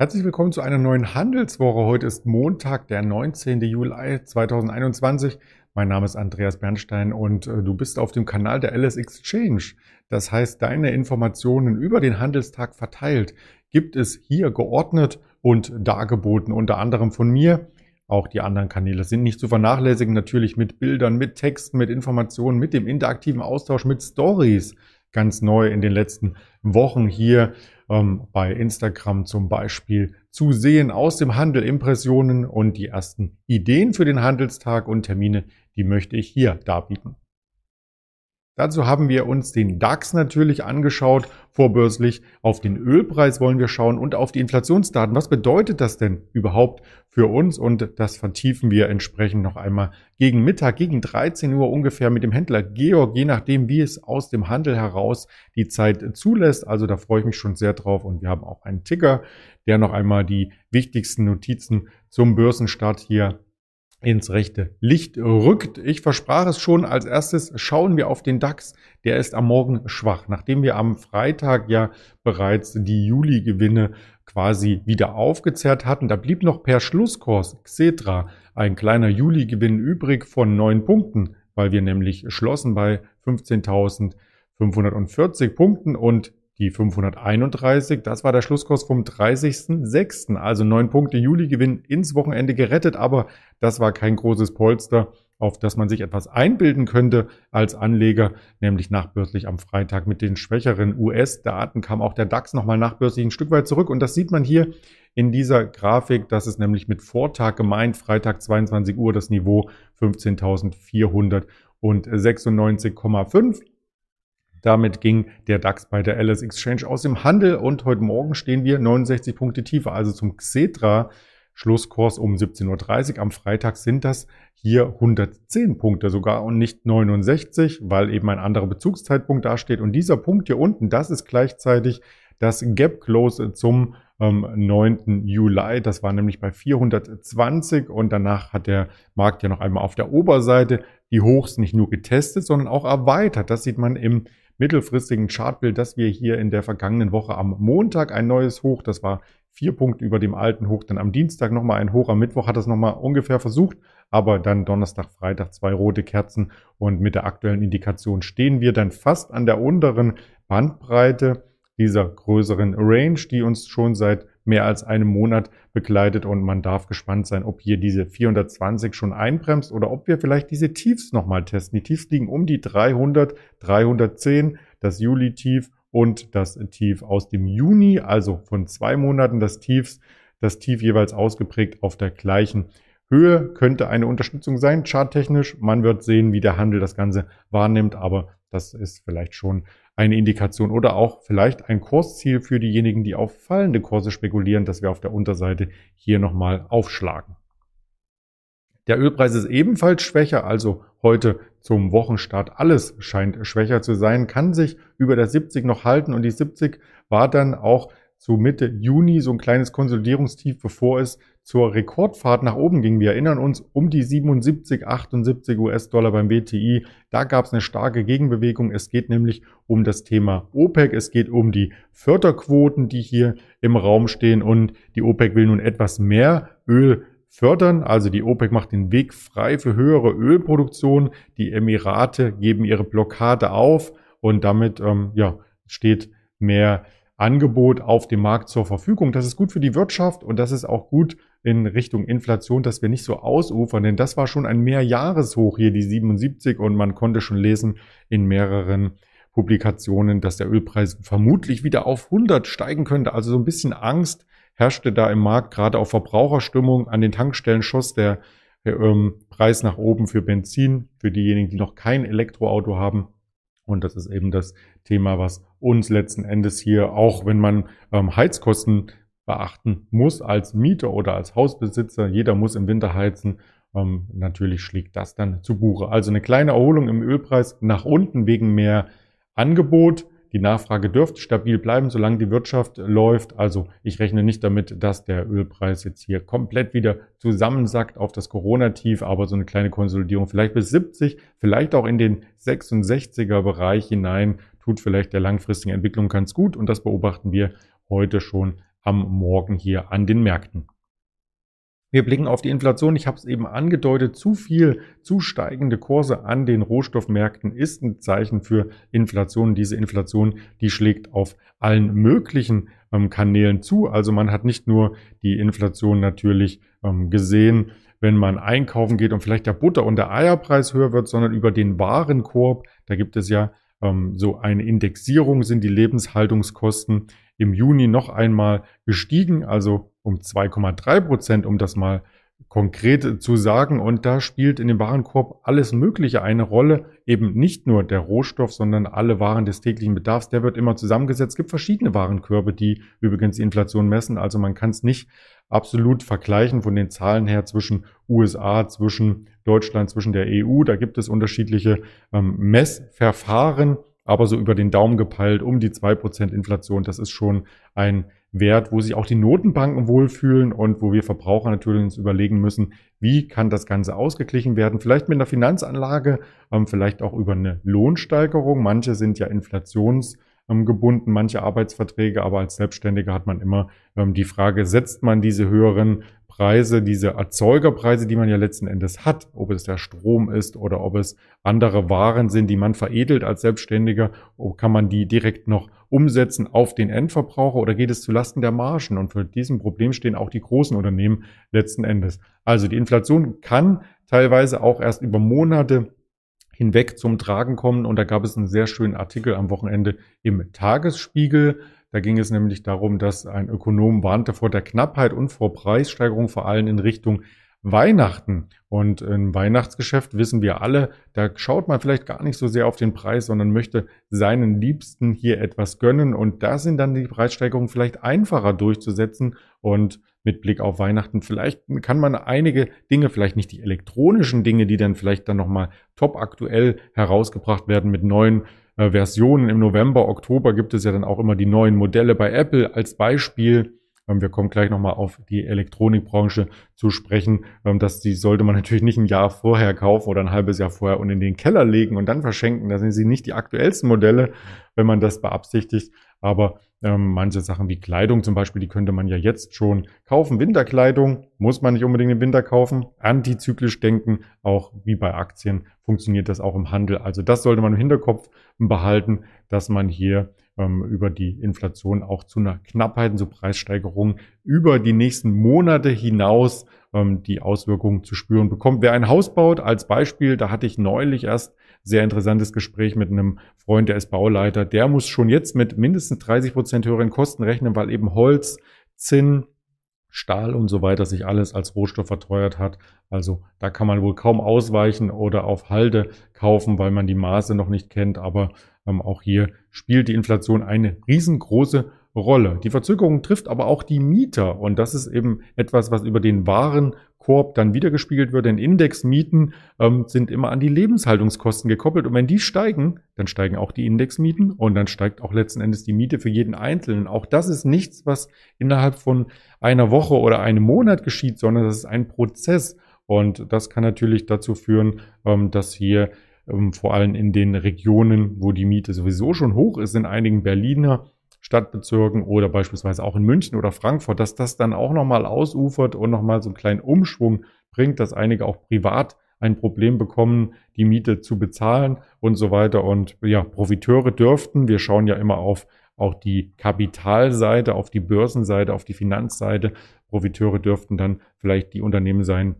Herzlich willkommen zu einer neuen Handelswoche. Heute ist Montag, der 19. Juli 2021. Mein Name ist Andreas Bernstein und äh, du bist auf dem Kanal der LS Exchange. Das heißt, deine Informationen über den Handelstag verteilt gibt es hier geordnet und dargeboten, unter anderem von mir. Auch die anderen Kanäle sind nicht zu vernachlässigen, natürlich mit Bildern, mit Texten, mit Informationen, mit dem interaktiven Austausch, mit Stories. Ganz neu in den letzten Wochen hier ähm, bei Instagram zum Beispiel zu sehen aus dem Handel Impressionen und die ersten Ideen für den Handelstag und Termine, die möchte ich hier darbieten. Dazu haben wir uns den DAX natürlich angeschaut, vorbörslich. Auf den Ölpreis wollen wir schauen und auf die Inflationsdaten. Was bedeutet das denn überhaupt für uns? Und das vertiefen wir entsprechend noch einmal gegen Mittag, gegen 13 Uhr ungefähr mit dem Händler Georg, je nachdem, wie es aus dem Handel heraus die Zeit zulässt. Also da freue ich mich schon sehr drauf. Und wir haben auch einen Ticker, der noch einmal die wichtigsten Notizen zum Börsenstart hier ins rechte Licht rückt. Ich versprach es schon, als erstes schauen wir auf den DAX. Der ist am Morgen schwach, nachdem wir am Freitag ja bereits die Juli-Gewinne quasi wieder aufgezehrt hatten. Da blieb noch per Schlusskurs Xetra ein kleiner Juli-Gewinn übrig von neun Punkten, weil wir nämlich schlossen bei 15.540 Punkten und die 531, das war der Schlusskurs vom 30.06. Also neun Punkte Juli-Gewinn ins Wochenende gerettet, aber das war kein großes Polster, auf das man sich etwas einbilden könnte als Anleger, nämlich nachbörslich am Freitag mit den schwächeren US-Daten kam auch der DAX nochmal nachbörslich ein Stück weit zurück und das sieht man hier in dieser Grafik, das ist nämlich mit Vortag gemeint, Freitag 22 Uhr das Niveau 15.496,5. Damit ging der DAX bei der LS Exchange aus dem Handel und heute Morgen stehen wir 69 Punkte tiefer, also zum Xetra Schlusskurs um 17.30 Uhr. Am Freitag sind das hier 110 Punkte sogar und nicht 69, weil eben ein anderer Bezugszeitpunkt dasteht. Und dieser Punkt hier unten, das ist gleichzeitig das Gap Close zum ähm, 9. Juli. Das war nämlich bei 420 und danach hat der Markt ja noch einmal auf der Oberseite die Hochs nicht nur getestet, sondern auch erweitert. Das sieht man im mittelfristigen Chartbild, dass wir hier in der vergangenen Woche am Montag ein neues Hoch, das war vier Punkte über dem alten Hoch, dann am Dienstag nochmal ein Hoch, am Mittwoch hat das nochmal ungefähr versucht, aber dann Donnerstag, Freitag zwei rote Kerzen und mit der aktuellen Indikation stehen wir dann fast an der unteren Bandbreite dieser größeren Range, die uns schon seit mehr als einem Monat begleitet und man darf gespannt sein, ob hier diese 420 schon einbremst oder ob wir vielleicht diese Tiefs nochmal testen. Die Tiefs liegen um die 300, 310, das Juli-Tief und das Tief aus dem Juni, also von zwei Monaten das Tiefs, das Tief jeweils ausgeprägt auf der gleichen Höhe könnte eine Unterstützung sein, charttechnisch. Man wird sehen, wie der Handel das Ganze wahrnimmt, aber das ist vielleicht schon eine Indikation oder auch vielleicht ein Kursziel für diejenigen, die auf fallende Kurse spekulieren, dass wir auf der Unterseite hier nochmal aufschlagen. Der Ölpreis ist ebenfalls schwächer, also heute zum Wochenstart alles scheint schwächer zu sein, kann sich über der 70 noch halten und die 70 war dann auch zu Mitte Juni so ein kleines Konsolidierungstief, bevor es zur Rekordfahrt nach oben ging. Wir erinnern uns um die 77, 78 US-Dollar beim WTI. Da gab es eine starke Gegenbewegung. Es geht nämlich um das Thema OPEC. Es geht um die Förderquoten, die hier im Raum stehen. Und die OPEC will nun etwas mehr Öl fördern. Also die OPEC macht den Weg frei für höhere Ölproduktion. Die Emirate geben ihre Blockade auf und damit ähm, ja, steht mehr Angebot auf dem Markt zur Verfügung. Das ist gut für die Wirtschaft und das ist auch gut in Richtung Inflation, dass wir nicht so ausufern, denn das war schon ein Mehrjahreshoch hier, die 77 und man konnte schon lesen in mehreren Publikationen, dass der Ölpreis vermutlich wieder auf 100 steigen könnte. Also so ein bisschen Angst herrschte da im Markt, gerade auf Verbraucherstimmung. An den Tankstellen schoss der ähm, Preis nach oben für Benzin, für diejenigen, die noch kein Elektroauto haben. Und das ist eben das Thema, was uns letzten Endes hier, auch wenn man ähm, Heizkosten beachten muss als Mieter oder als Hausbesitzer, jeder muss im Winter heizen, ähm, natürlich schlägt das dann zu Buche. Also eine kleine Erholung im Ölpreis nach unten wegen mehr Angebot. Die Nachfrage dürfte stabil bleiben, solange die Wirtschaft läuft. Also ich rechne nicht damit, dass der Ölpreis jetzt hier komplett wieder zusammensackt auf das Corona-Tief, aber so eine kleine Konsolidierung vielleicht bis 70, vielleicht auch in den 66er Bereich hinein, tut vielleicht der langfristigen Entwicklung ganz gut und das beobachten wir heute schon am Morgen hier an den Märkten. Wir blicken auf die Inflation. Ich habe es eben angedeutet, zu viel, zu steigende Kurse an den Rohstoffmärkten ist ein Zeichen für Inflation. Diese Inflation, die schlägt auf allen möglichen ähm, Kanälen zu. Also man hat nicht nur die Inflation natürlich ähm, gesehen, wenn man einkaufen geht und vielleicht der Butter- und der Eierpreis höher wird, sondern über den Warenkorb. Da gibt es ja so eine Indexierung, sind die Lebenshaltungskosten im Juni noch einmal gestiegen, also um 2,3 Prozent, um das mal konkret zu sagen. Und da spielt in dem Warenkorb alles Mögliche eine Rolle. Eben nicht nur der Rohstoff, sondern alle Waren des täglichen Bedarfs. Der wird immer zusammengesetzt. Es gibt verschiedene Warenkörbe, die übrigens die Inflation messen. Also man kann es nicht absolut vergleichen von den Zahlen her zwischen USA, zwischen Deutschland, zwischen der EU. Da gibt es unterschiedliche ähm, Messverfahren aber so über den Daumen gepeilt um die zwei Prozent Inflation. Das ist schon ein Wert, wo sich auch die Notenbanken wohlfühlen und wo wir Verbraucher natürlich uns überlegen müssen, wie kann das Ganze ausgeglichen werden. Vielleicht mit einer Finanzanlage, ähm, vielleicht auch über eine Lohnsteigerung. Manche sind ja inflationsgebunden, manche Arbeitsverträge, aber als Selbstständiger hat man immer ähm, die Frage, setzt man diese höheren Preise, diese Erzeugerpreise, die man ja letzten Endes hat, ob es der Strom ist oder ob es andere Waren sind, die man veredelt als Selbstständiger, kann man die direkt noch umsetzen auf den Endverbraucher oder geht es zulasten der Margen? Und für diesem Problem stehen auch die großen Unternehmen letzten Endes. Also die Inflation kann teilweise auch erst über Monate hinweg zum Tragen kommen. Und da gab es einen sehr schönen Artikel am Wochenende im Tagesspiegel da ging es nämlich darum, dass ein Ökonom warnte vor der Knappheit und vor Preissteigerung, vor allem in Richtung Weihnachten. Und im Weihnachtsgeschäft wissen wir alle, da schaut man vielleicht gar nicht so sehr auf den Preis, sondern möchte seinen Liebsten hier etwas gönnen. Und da sind dann die Preissteigerungen vielleicht einfacher durchzusetzen. Und mit Blick auf Weihnachten, vielleicht kann man einige Dinge, vielleicht nicht die elektronischen Dinge, die dann vielleicht dann nochmal top aktuell herausgebracht werden mit neuen äh, Versionen. Im November, Oktober gibt es ja dann auch immer die neuen Modelle bei Apple als Beispiel. Ähm, wir kommen gleich nochmal auf die Elektronikbranche zu sprechen. Ähm, dass die sollte man natürlich nicht ein Jahr vorher kaufen oder ein halbes Jahr vorher und in den Keller legen und dann verschenken. Da sind sie nicht die aktuellsten Modelle, wenn man das beabsichtigt. Aber ähm, manche Sachen wie Kleidung zum Beispiel, die könnte man ja jetzt schon kaufen. Winterkleidung muss man nicht unbedingt im Winter kaufen. Antizyklisch denken, auch wie bei Aktien funktioniert das auch im Handel. Also das sollte man im Hinterkopf behalten, dass man hier ähm, über die Inflation auch zu einer Knappheit, zu Preissteigerungen über die nächsten Monate hinaus ähm, die Auswirkungen zu spüren bekommt. Wer ein Haus baut, als Beispiel, da hatte ich neulich erst sehr interessantes Gespräch mit einem Freund, der ist Bauleiter. Der muss schon jetzt mit mindestens 30 Prozent höheren Kosten rechnen, weil eben Holz, Zinn, Stahl und so weiter sich alles als Rohstoff verteuert hat. Also da kann man wohl kaum ausweichen oder auf Halde kaufen, weil man die Maße noch nicht kennt. Aber ähm, auch hier spielt die Inflation eine riesengroße Rolle. Die Verzögerung trifft aber auch die Mieter und das ist eben etwas, was über den Warenkorb dann wiedergespiegelt wird. Denn Indexmieten ähm, sind immer an die Lebenshaltungskosten gekoppelt und wenn die steigen, dann steigen auch die Indexmieten und dann steigt auch letzten Endes die Miete für jeden Einzelnen. Auch das ist nichts, was innerhalb von einer Woche oder einem Monat geschieht, sondern das ist ein Prozess und das kann natürlich dazu führen, ähm, dass hier ähm, vor allem in den Regionen, wo die Miete sowieso schon hoch ist, in einigen Berliner Stadtbezirken oder beispielsweise auch in München oder Frankfurt, dass das dann auch nochmal ausufert und nochmal so einen kleinen Umschwung bringt, dass einige auch privat ein Problem bekommen, die Miete zu bezahlen und so weiter. Und ja, Profiteure dürften, wir schauen ja immer auf auch die Kapitalseite, auf die Börsenseite, auf die Finanzseite. Profiteure dürften dann vielleicht die Unternehmen sein,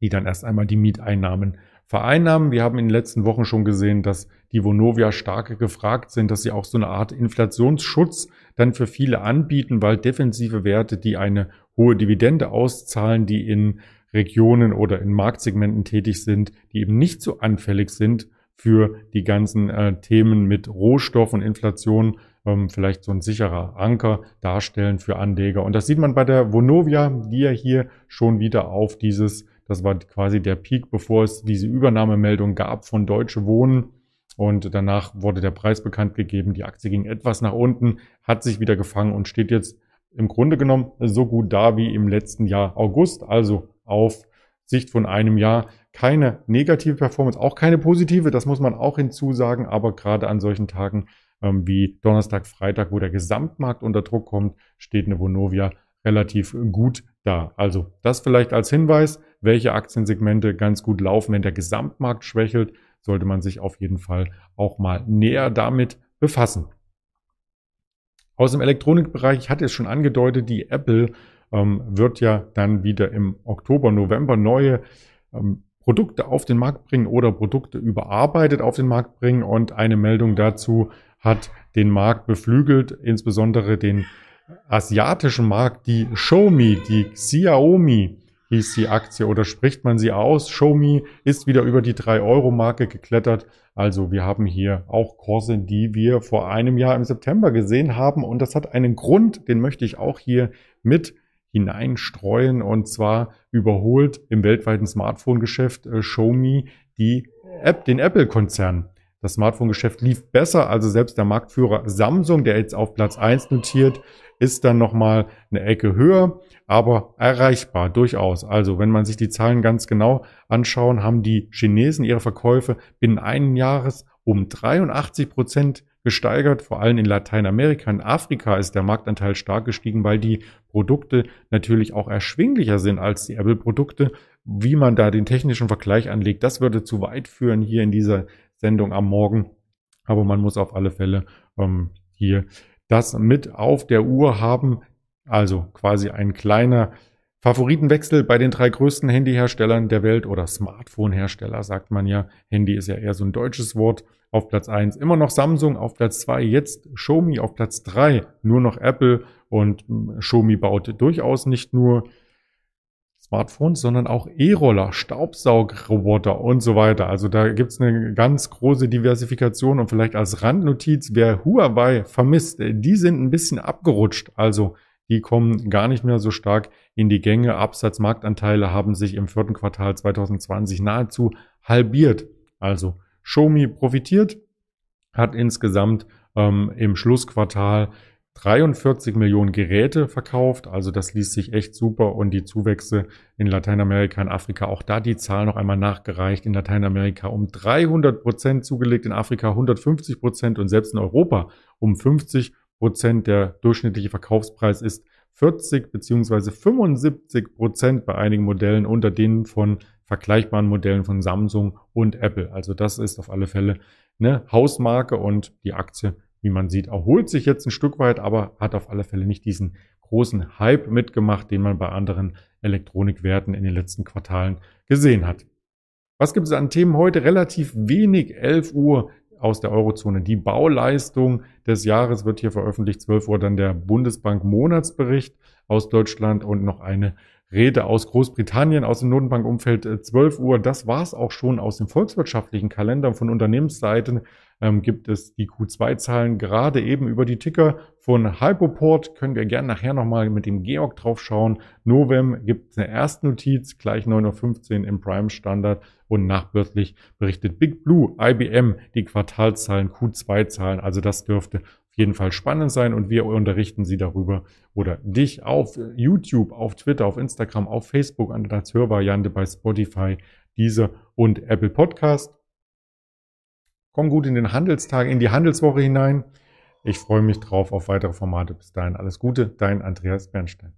die dann erst einmal die Mieteinnahmen vereinnahmen. Wir haben in den letzten Wochen schon gesehen, dass die Vonovia stark gefragt sind, dass sie auch so eine Art Inflationsschutz dann für viele anbieten, weil defensive Werte, die eine hohe Dividende auszahlen, die in Regionen oder in Marktsegmenten tätig sind, die eben nicht so anfällig sind für die ganzen äh, Themen mit Rohstoff und Inflation, ähm, vielleicht so ein sicherer Anker darstellen für Anleger. Und das sieht man bei der Vonovia, die ja hier schon wieder auf dieses das war quasi der Peak, bevor es diese Übernahmemeldung gab von Deutsche Wohnen. Und danach wurde der Preis bekannt gegeben. Die Aktie ging etwas nach unten, hat sich wieder gefangen und steht jetzt im Grunde genommen so gut da wie im letzten Jahr August. Also auf Sicht von einem Jahr keine negative Performance, auch keine positive. Das muss man auch hinzusagen. Aber gerade an solchen Tagen ähm, wie Donnerstag, Freitag, wo der Gesamtmarkt unter Druck kommt, steht eine Vonovia relativ gut da. Also das vielleicht als Hinweis, welche Aktiensegmente ganz gut laufen. Wenn der Gesamtmarkt schwächelt, sollte man sich auf jeden Fall auch mal näher damit befassen. Aus dem Elektronikbereich, ich hatte es schon angedeutet, die Apple ähm, wird ja dann wieder im Oktober, November neue ähm, Produkte auf den Markt bringen oder Produkte überarbeitet auf den Markt bringen. Und eine Meldung dazu hat den Markt beflügelt, insbesondere den asiatischen Markt, die Xiaomi, die Xiaomi hieß die Aktie oder spricht man sie aus. Xiaomi ist wieder über die 3-Euro-Marke geklettert. Also wir haben hier auch Kurse, die wir vor einem Jahr im September gesehen haben. Und das hat einen Grund, den möchte ich auch hier mit hineinstreuen. Und zwar überholt im weltweiten Smartphone-Geschäft äh, Xiaomi die App, den Apple-Konzern. Das Smartphone-Geschäft lief besser, also selbst der Marktführer Samsung, der jetzt auf Platz 1 notiert, ist dann nochmal eine Ecke höher, aber erreichbar durchaus. Also wenn man sich die Zahlen ganz genau anschauen, haben die Chinesen ihre Verkäufe binnen einen Jahres um 83 Prozent gesteigert. Vor allem in Lateinamerika, in Afrika ist der Marktanteil stark gestiegen, weil die Produkte natürlich auch erschwinglicher sind als die Apple-Produkte. Wie man da den technischen Vergleich anlegt, das würde zu weit führen hier in dieser Sendung am Morgen. Aber man muss auf alle Fälle ähm, hier das mit auf der Uhr haben. Also quasi ein kleiner Favoritenwechsel bei den drei größten Handyherstellern der Welt oder Smartphone-Hersteller, sagt man ja. Handy ist ja eher so ein deutsches Wort. Auf Platz eins immer noch Samsung, auf Platz zwei jetzt Xiaomi, auf Platz drei nur noch Apple und hm, Xiaomi baut durchaus nicht nur Smartphones, sondern auch E-Roller, Staubsaugroboter und so weiter. Also da gibt's eine ganz große Diversifikation und vielleicht als Randnotiz, wer Huawei vermisst, die sind ein bisschen abgerutscht. Also die kommen gar nicht mehr so stark in die Gänge. Absatzmarktanteile haben sich im vierten Quartal 2020 nahezu halbiert. Also Xiaomi profitiert, hat insgesamt ähm, im Schlussquartal 43 Millionen Geräte verkauft. Also das liest sich echt super und die Zuwächse in Lateinamerika und Afrika, auch da die Zahl noch einmal nachgereicht. In Lateinamerika um 300 Prozent zugelegt, in Afrika 150 Prozent und selbst in Europa um 50 Prozent. Der durchschnittliche Verkaufspreis ist 40 beziehungsweise 75 Prozent bei einigen Modellen unter denen von vergleichbaren Modellen von Samsung und Apple. Also das ist auf alle Fälle eine Hausmarke und die Aktie wie man sieht, erholt sich jetzt ein Stück weit, aber hat auf alle Fälle nicht diesen großen Hype mitgemacht, den man bei anderen Elektronikwerten in den letzten Quartalen gesehen hat. Was gibt es an Themen heute? Relativ wenig. 11 Uhr aus der Eurozone. Die Bauleistung des Jahres wird hier veröffentlicht. 12 Uhr dann der Bundesbank Monatsbericht aus Deutschland und noch eine Rede aus Großbritannien, aus dem Notenbankumfeld 12 Uhr. Das war's auch schon aus dem volkswirtschaftlichen Kalender von Unternehmensseiten ähm, gibt es die Q2-Zahlen gerade eben über die Ticker von Hypoport. Können wir gerne nachher nochmal mit dem Georg drauf schauen. Novem gibt eine Erstnotiz, gleich 9.15 Uhr im Prime Standard und nachbörslich berichtet Big Blue, IBM, die Quartalzahlen, Q2-Zahlen. Also das dürfte auf jeden Fall spannend sein und wir unterrichten Sie darüber oder dich auf YouTube, auf Twitter, auf Instagram, auf Facebook an der Hörvariante bei Spotify, diese und Apple Podcast. Komm gut in den Handelstag, in die Handelswoche hinein. Ich freue mich drauf auf weitere Formate. Bis dahin alles Gute, dein Andreas Bernstein.